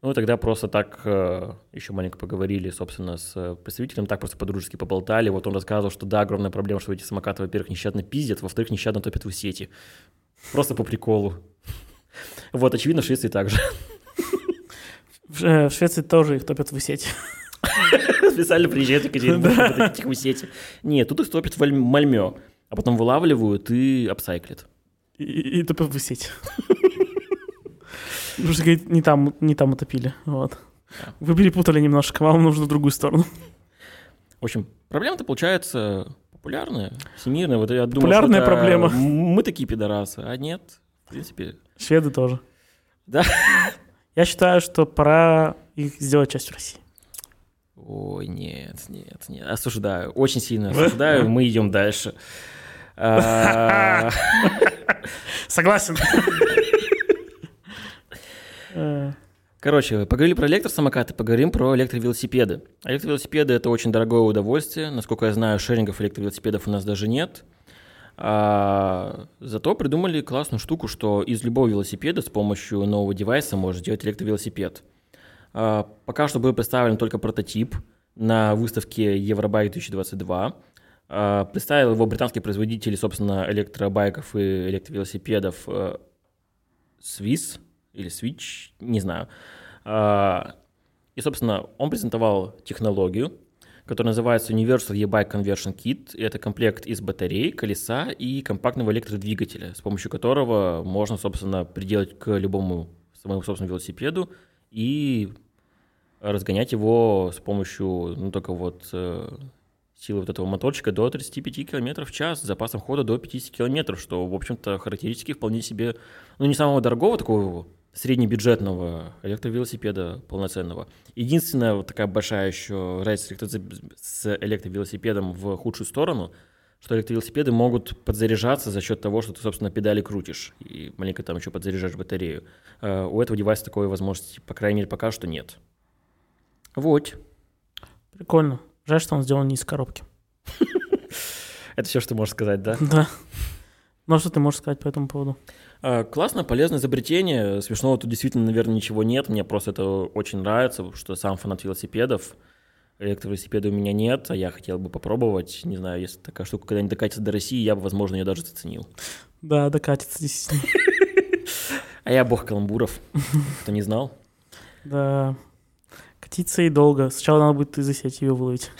Ну, и тогда просто так э, еще маленько поговорили, собственно, с представителем, так просто по-дружески поболтали. Вот он рассказывал, что да, огромная проблема, что эти самокаты, во-первых, нещадно пиздят, во-вторых, нещадно топят в сети. Просто по приколу. Вот, очевидно, в Швеции также. В Швеции тоже их топят в сети. Специально приезжают в Екатеринбург, их в сети. Нет, тут их топят в Мальмё, а потом вылавливают и апсайклят. И, и топят в сети. Потому что, говорит, не там, не там утопили. Вот. Вы перепутали немножко, вам нужно в другую сторону. В общем, проблема-то получается популярная, всемирная. Вот я думаю, Популярная проблема. Мы такие пидорасы, а нет, принципе, Шведы тоже. Да? Я считаю, что пора их сделать частью России. Ой, нет, нет, нет. Осуждаю. Очень сильно осуждаю. Мы идем дальше. А, Согласен. Короче, поговорили про электросамокаты, поговорим про электровелосипеды. Электровелосипеды — это очень дорогое удовольствие. Насколько я знаю, шерингов электровелосипедов у нас даже нет. А, зато придумали классную штуку, что из любого велосипеда с помощью нового девайса можно сделать электровелосипед. А, пока что был представлен только прототип на выставке Евробайк 2022. А, представил его британский производитель, собственно, электробайков и электровелосипедов э, Swiss или Switch, не знаю. А, и, собственно, он презентовал технологию, который называется Universal E-Bike Conversion Kit. И это комплект из батареи, колеса и компактного электродвигателя, с помощью которого можно, собственно, приделать к любому своему собственному велосипеду и разгонять его с помощью, ну, только вот э, силы вот этого моторчика до 35 км в час, с запасом хода до 50 км, что, в общем-то, характеристики вполне себе, ну, не самого дорогого такого среднебюджетного электровелосипеда полноценного. Единственная вот такая большая еще разница с электровелосипедом в худшую сторону, что электровелосипеды могут подзаряжаться за счет того, что ты, собственно, педали крутишь и маленько там еще подзаряжаешь батарею. А у этого девайса такой возможности, по крайней мере, пока что нет. Вот. Прикольно. Жаль, что он сделан не из коробки. Это все, что можешь сказать, да? Да. Ну что ты можешь сказать по этому поводу? А, Классно, полезное изобретение. Смешного тут действительно, наверное, ничего нет. Мне просто это очень нравится, потому что сам фанат велосипедов. Электровелосипеда у меня нет, а я хотел бы попробовать. Не знаю, если такая штука когда-нибудь докатится до России, я бы, возможно, ее даже заценил. Да, докатится действительно. А я бог каламбуров. Кто не знал? Да. Катиться и долго. Сначала надо будет из-за сети ее выловить.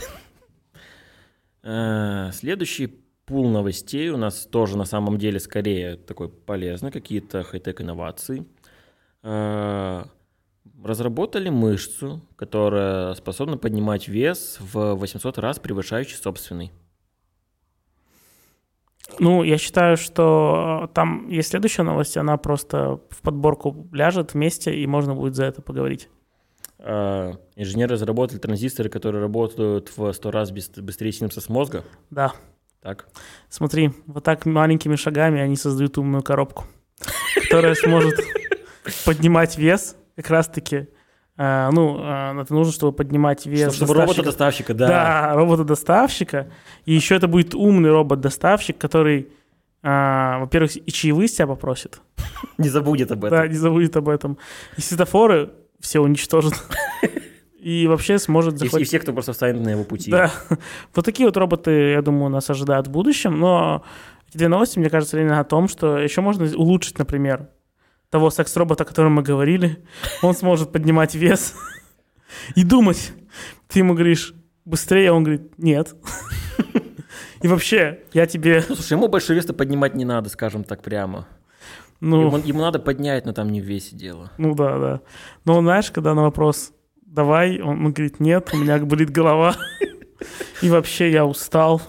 Э, Следующий пул новостей у нас тоже на самом деле скорее такой полезный, какие-то хай-тек инновации. Э, Разработали мышцу, которая способна поднимать вес в 800 раз превышающий собственный. Ну, я считаю, что э, там есть следующая новость, она просто в подборку ляжет вместе, и можно будет за это поговорить. Э, Инженеры разработали транзисторы, которые работают в 100 раз быс- быстрее синапсис мозга. Да, Так. смотри, вот так маленькими шагами они создают умную коробку, которая сможет поднимать вес как раз-таки. э, Ну, э, это нужно, чтобы поднимать вес Чтобы доставщика. робота-доставщика, да. Да, робота-доставщика. И еще это будет умный робот-доставщик, который, а, во-первых, и чаевые тебя попросит. Не забудет об этом. Да, не забудет об этом. И светофоры все уничтожит. И вообще сможет И, и захватить... все, кто просто встанет на его пути. Да. Вот такие вот роботы, я думаю, нас ожидают в будущем. Но эти две новости, мне кажется, именно о том, что еще можно улучшить, например, того секс-робота, о котором мы говорили. Он сможет поднимать вес и думать. Ты ему говоришь быстрее, он говорит нет. И вообще, я тебе, Слушай, ему большой вес поднимать не надо, скажем так прямо. ну, Ему, ему надо поднять, но там не в весе дело. ну да, да. Но знаешь, когда на вопрос давай, он, он говорит нет, у меня болит голова. И вообще я устал.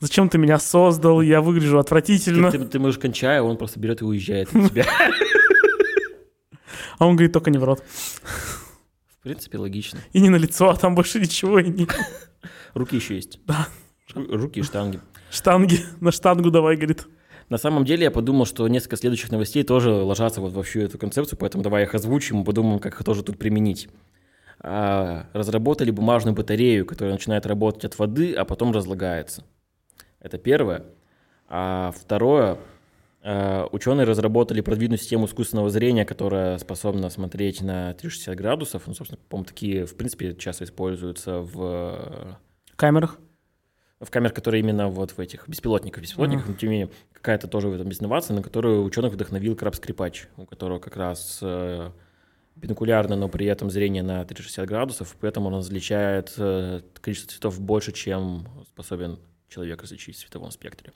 Зачем ты меня создал? Я выгляжу Ты, отвратительно. ты, ты можешь кончая, он просто берет и уезжает от тебя. А он говорит, только не в рот. В принципе, логично. И не на лицо, а там больше ничего и нет. Руки еще есть. Да. Ру- Руки и штанги. Штанги, на штангу давай, говорит. На самом деле я подумал, что несколько следующих новостей тоже ложатся вот во всю эту концепцию, поэтому давай их озвучим и подумаем, как их тоже тут применить. А, разработали бумажную батарею, которая начинает работать от воды, а потом разлагается. Это первое. А второе, а, ученые разработали продвинутую систему искусственного зрения, которая способна смотреть на 360 градусов. Ну, собственно, по-моему, такие, в принципе, часто используются в камерах. в камерах, которые именно вот в этих беспилотниках, беспилотниках, но тем не менее какая-то тоже в этом есть инновация, на которую ученых вдохновил Краб Скрипач, у которого как раз э, бинокулярно, но при этом зрение на 360 градусов, при этом он различает э, количество цветов больше, чем способен человек различить в световом спектре.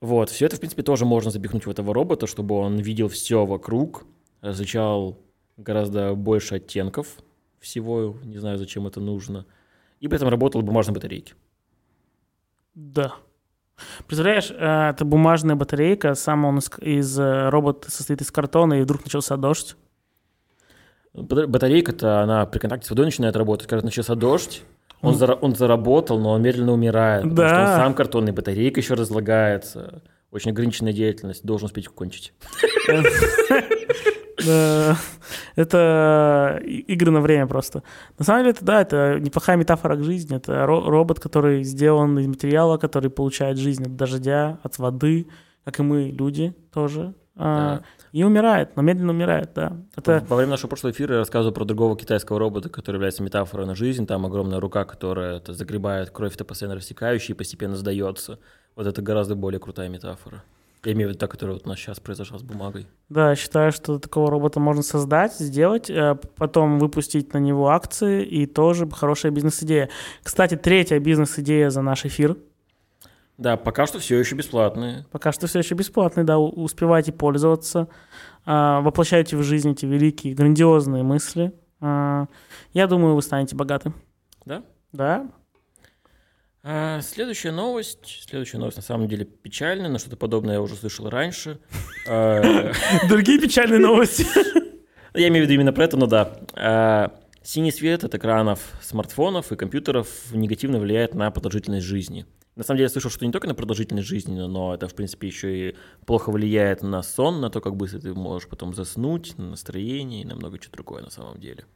Вот, все это, в принципе, тоже можно запихнуть в этого робота, чтобы он видел все вокруг, различал гораздо больше оттенков всего, не знаю, зачем это нужно, и при этом работал бумажной батарейке. Да. Представляешь, э, это бумажная батарейка, сам он из, из э, робот состоит из картона, и вдруг начался дождь. Бата- Батарейка-то, она при контакте с водой начинает работать. Когда начался дождь, он, зара- он заработал, но он медленно умирает. потому что он Да. сам картонный, батарейка еще разлагается. Очень ограниченная деятельность, должен успеть кончить. Это игры на время просто. На самом деле, это да, это неплохая метафора к жизни. Это ро- робот, который сделан из материала, который получает жизнь от дождя, от воды, как и мы, люди тоже. А, Да. И умирает, но медленно умирает, да. Это Во время нашего прошлого эфира я рассказывал про другого китайского робота, который является метафорой на жизнь. Там огромная рука, которая это, загребает кровь, это постоянно растекающая и постепенно сдается. Вот это гораздо более крутая метафора. Я имею в виду та, которая вот у нас сейчас произошла с бумагой. Да, я считаю, что такого робота можно создать, сделать, э, потом выпустить на него акции, и тоже хорошая бизнес-идея. Кстати, третья бизнес-идея за наш эфир. Да, пока что все еще бесплатные. Пока что все еще бесплатный, да, успевайте пользоваться, а, воплощайте в жизнь эти великие, грандиозные мысли. А, Я думаю, вы станете богаты. Да? Да? А, следующая новость. Следующая новость на самом деле печальная, но что-то подобное я уже слышал раньше. Другие печальные новости. Я имею в виду именно про это, но да. Синий свет от экранов смартфонов и компьютеров негативно влияет на продолжительность жизни. На самом деле я слышал, что не только на продолжительность жизни, но это, в принципе, еще и плохо влияет на сон, на то, как быстро ты можешь потом заснуть, на настроение и на много чего другое на самом деле.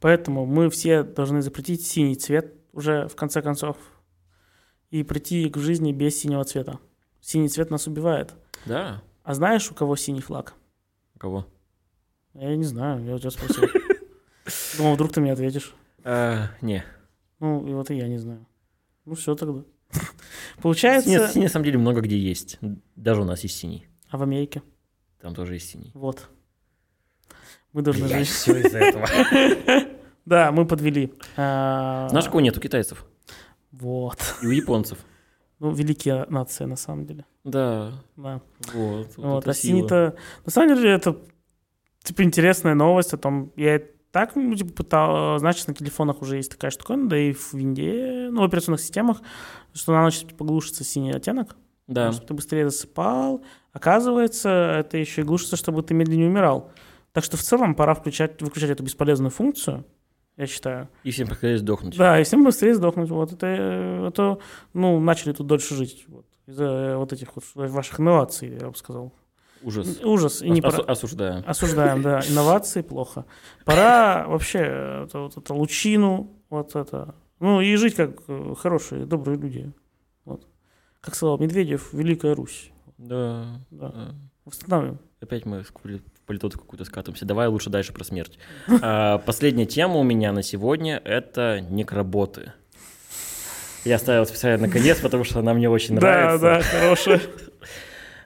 Поэтому мы все должны запретить синий цвет уже в конце концов и прийти к жизни без синего цвета. Синий цвет нас убивает. Да. А знаешь, у кого синий флаг? У кого? Я не знаю, я у тебя спросил. Думал, вдруг ты мне ответишь. А, не. Ну, и вот и я не знаю. Ну, все тогда. Получается... синий, на самом деле много где есть. Даже у нас есть синий. А в Америке? Там тоже есть синий. Вот. Мы должны Блядь, жить. все из-за этого. Да, мы подвели. А, Знаешь, кого нет у китайцев? Вот. И у японцев. Ну, великие нации, на самом деле. Да, Да. вот. Вот, это а синий-то... На самом деле, это, типа, интересная новость о том... Я так, ну, типа, пытал... Значит, на телефонах уже есть такая штука, да и в винде, ну, в операционных системах, что на ночь типа, глушится синий оттенок, Да. чтобы ты быстрее засыпал. Оказывается, это еще и глушится, чтобы ты медленнее умирал. Так что в целом пора включать, выключать эту бесполезную функцию, я считаю. И всем приходилось сдохнуть. Да, и всем быстрее сдохнуть. Вот это, это ну, начали тут дольше жить. Вот, из-за э, вот этих вот ваших инноваций, я бы сказал. Ужас. Ужас. И не Ос- пора- Осуждаю. Осуждаем, да. Инновации плохо. Пора вообще э, это, вот это лучину, вот это. Ну, и жить как э, хорошие, добрые люди. Вот. Как сказал Медведев, Великая Русь. Да. Да. да. Восстанавливаем. Опять мы в поли- в политоту какую-то скатываемся. Давай лучше дальше про смерть. А, Последняя тема у меня на сегодня — это некроботы. Я оставил специально наконец, потому что она мне очень Да, нравится. да, хорошая.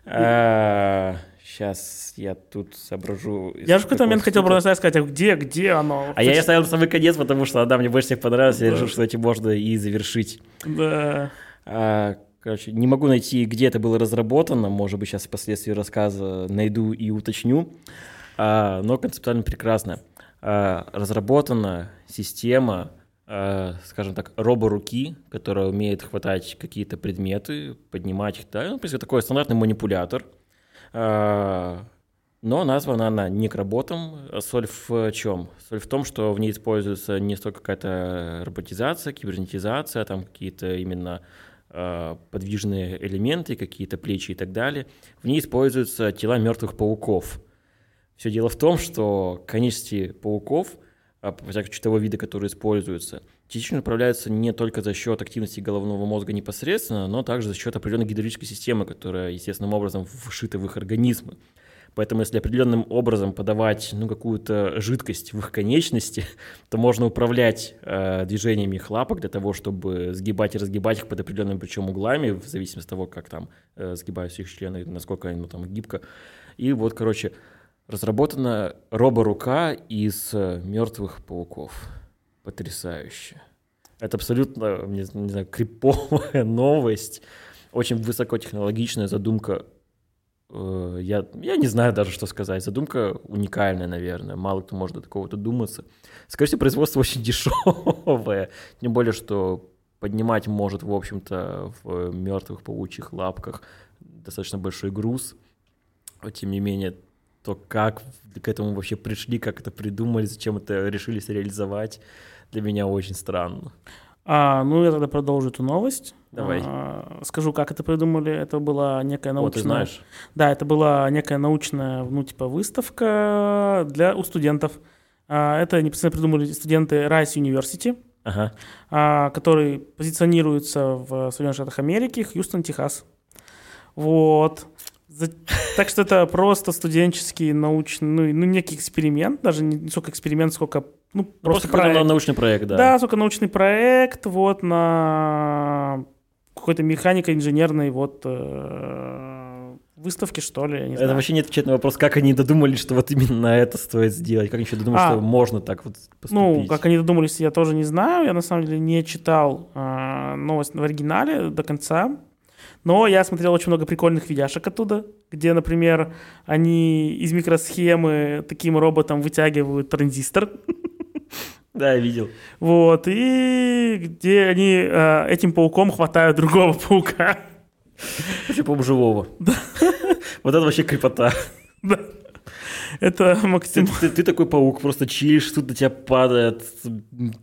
Сейчас я тут соображу. Я же в какой-то момент хотел просто сказать, а где, где оно? А я ее оставил на самый конец, потому что она мне больше всех понравилась. Я решил, что этим можно и завершить. Да. А, короче, не могу найти, где это было разработано. Может быть, сейчас впоследствии рассказа найду и уточню. А, но концептуально прекрасно. А, разработана система, скажем так, роборуки, которая умеет хватать какие-то предметы, поднимать их. Да, ну, в принципе, такой стандартный манипулятор. А, но названа она некроботом. Соль в чем? Соль в том, что в ней используется не столько какая-то роботизация, кибернетизация, там какие-то именно а, подвижные элементы, какие-то плечи и так далее. В ней используются тела мертвых пауков. Все дело в том, что конечности пауков, а, во всяком случае того вида, который используется, частично управляются не только за счет активности головного мозга непосредственно, но также за счет определенной гидравлической системы, которая естественным образом вшита в их организмы. Поэтому если определенным образом подавать ну, какую-то жидкость в их конечности, то можно управлять э, движениями их лапок для того, чтобы сгибать и разгибать их под определенными причем углами, в зависимости от того, как там э, сгибаются их члены, насколько они ну, там гибко. И вот, короче, разработана роборука из э, мертвых пауков. Потрясающе. Это абсолютно, не, не знаю, криповая новость. Очень высокотехнологичная задумка Э, я, я не знаю даже, что сказать. Задумка уникальная, наверное. Мало кто может до такого додуматься. Скорее всего, производство очень дешевое. Тем более, что поднимать может, в общем-то, в мертвых паучьих лапках достаточно большой груз. Тем не менее, то, как к этому вообще пришли, как это придумали, зачем это решились реализовать, для меня очень странно. А, ну, я тогда продолжу эту новость. Давай. А, скажу, как это придумали. Это была некая Вот, ты научная... знаешь. Да, это была некая научная, ну, типа, выставка для у студентов. А, это непосредственно придумали студенты Rice University, Ага. а, который позиционируется в Соединенных Штатах Америки, Хьюстон, Техас. Вот. Так что это просто студенческий научный, ну, ну, некий эксперимент, даже не сколько эксперимент, сколько, ну, Просто, просто какой-то проект. научный проект, да. Да, сколько научный проект, вот на какой-то механико-инженерной вот э, выставке, что ли, я не Это знаю. вообще не отвечает на вопрос, как они додумались, что вот именно это стоит сделать. Как они еще додумались, А. что можно так вот поступить. Ну, как они додумались, я тоже не знаю. Я на самом деле не читал э, новость в оригинале до конца. Но я смотрел очень много прикольных видяшек оттуда, где, например, они из микросхемы таким роботом вытягивают транзистор. Да, я видел. Вот, и где они э, этим пауком хватают другого паука. Вообще, по-моему, живого. Вот это вообще крепота. Да. Это Ты, Максим. ты- ты такой паук, просто чилишь, тут на тебя падает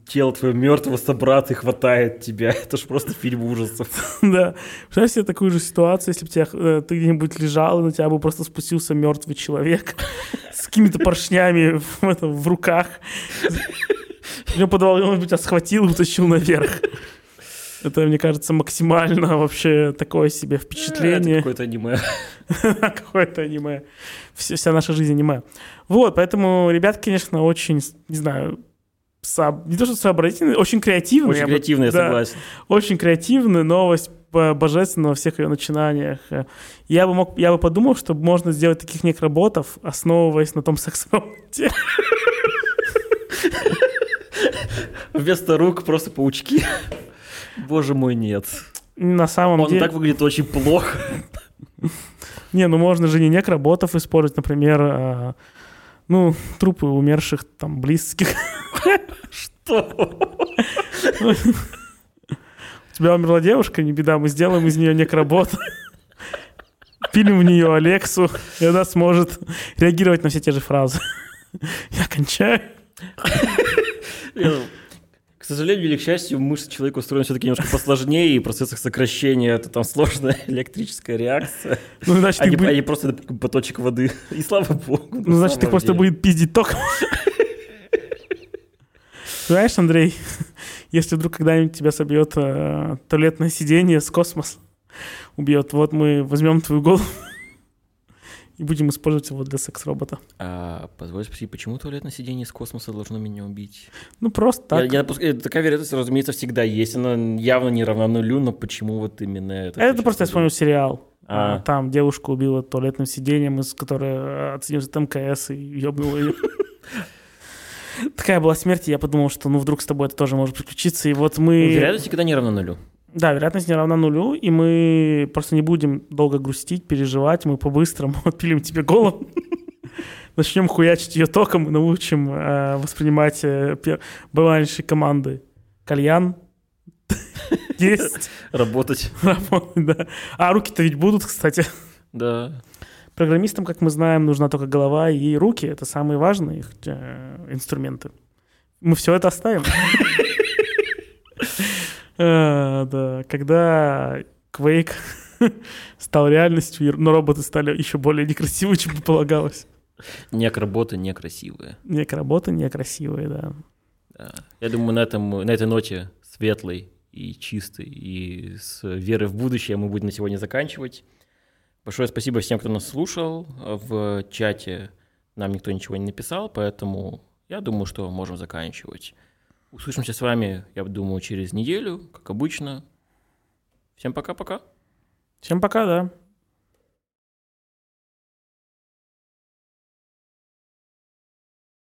тело твоего мертвого собрата и хватает тебя. Это ж просто фильм ужасов. Да. Представь себе такую же ситуацию, если бы тебя, э, ты где-нибудь лежал, и на тебя бы просто спустился мертвый человек с какими-то поршнями в, этом, в руках. Подвал, и он бы тебя схватил и утащил наверх. Это, мне кажется, максимально вообще такое себе Э, впечатление. какое-то аниме. Какое-то аниме. Вся, наша жизнь аниме. Вот, поэтому ребят, конечно, очень, не знаю, не то что сообразительные, очень креативные. Очень я да, согласен. Очень креативная новость божественна во всех ее начинаниях. Э, Я бы, мог, я бы подумал, что можно сделать таких некроботов, основываясь на том секс-роботе. Вместо рук просто паучки. Боже мой, нет. На самом Он деле... так выглядит очень плохо. Не, ну можно же не некроботов использовать, например, а, ну, трупы умерших там близких. Что? У тебя умерла девушка, не беда, мы сделаем из нее некробота. Пилим в нее Алексу, и она сможет реагировать на все те же фразы. Я кончаю. К сожалению или к счастью, мышцы человека устроены все-таки немножко посложнее, и в процессах сокращения это там сложная электрическая реакция, Ну, значит, а ты, не, бу- а не просто поточек воды. И слава богу. ну, значит, ты просто будет пиздить током. Знаешь, Андрей, если вдруг когда-нибудь тебя собьет э, туалетное сиденье с космоса, убьет, вот мы возьмем твою голову и будем использовать его для секс-робота. А, позволь спросить, почему туалетное сиденье из космоса должно меня убить? Ну, просто так. Я, я допускаю- такая вероятность, разумеется, всегда есть. Она явно не равна нулю, но почему вот именно это? Это просто я вспомнил сериал. А. А, Там девушку убила туалетным сиденьем, из которой оценился МКС и ёбнула ее. Такая была смерть, и я подумал, что ну вдруг с тобой это тоже может приключиться. И вот мы... Вероятность никогда не равна нулю. Да, вероятность не равна нулю, и мы просто не будем долго грустить, переживать, мы по-быстрому отпилим тебе голову, начнем хуячить ее током и научим э, воспринимать э, пе- бывающие команды. Кальян. Есть. Работать. Работать, да. А руки-то ведь будут, кстати. Да. Программистам, как мы знаем, нужна только голова и руки. Это самые важные их э, инструменты. Мы все это оставим. Э, Да, когда Quake стал реальностью, но роботы стали еще более некрасивые, чем предполагалось. Нек работа некрасивая. Некроботы некрасивые, да. Да. Я думаю, на, этом, на этой ноте светлой и чистой, и с верой в будущее мы будем на сегодня заканчивать. Большое спасибо всем, кто нас слушал. В чате нам никто ничего не написал, поэтому я думаю, что можем заканчивать. Услышимся с вами, я думаю, через неделю, как обычно. Всем пока-пока. Всем пока, да.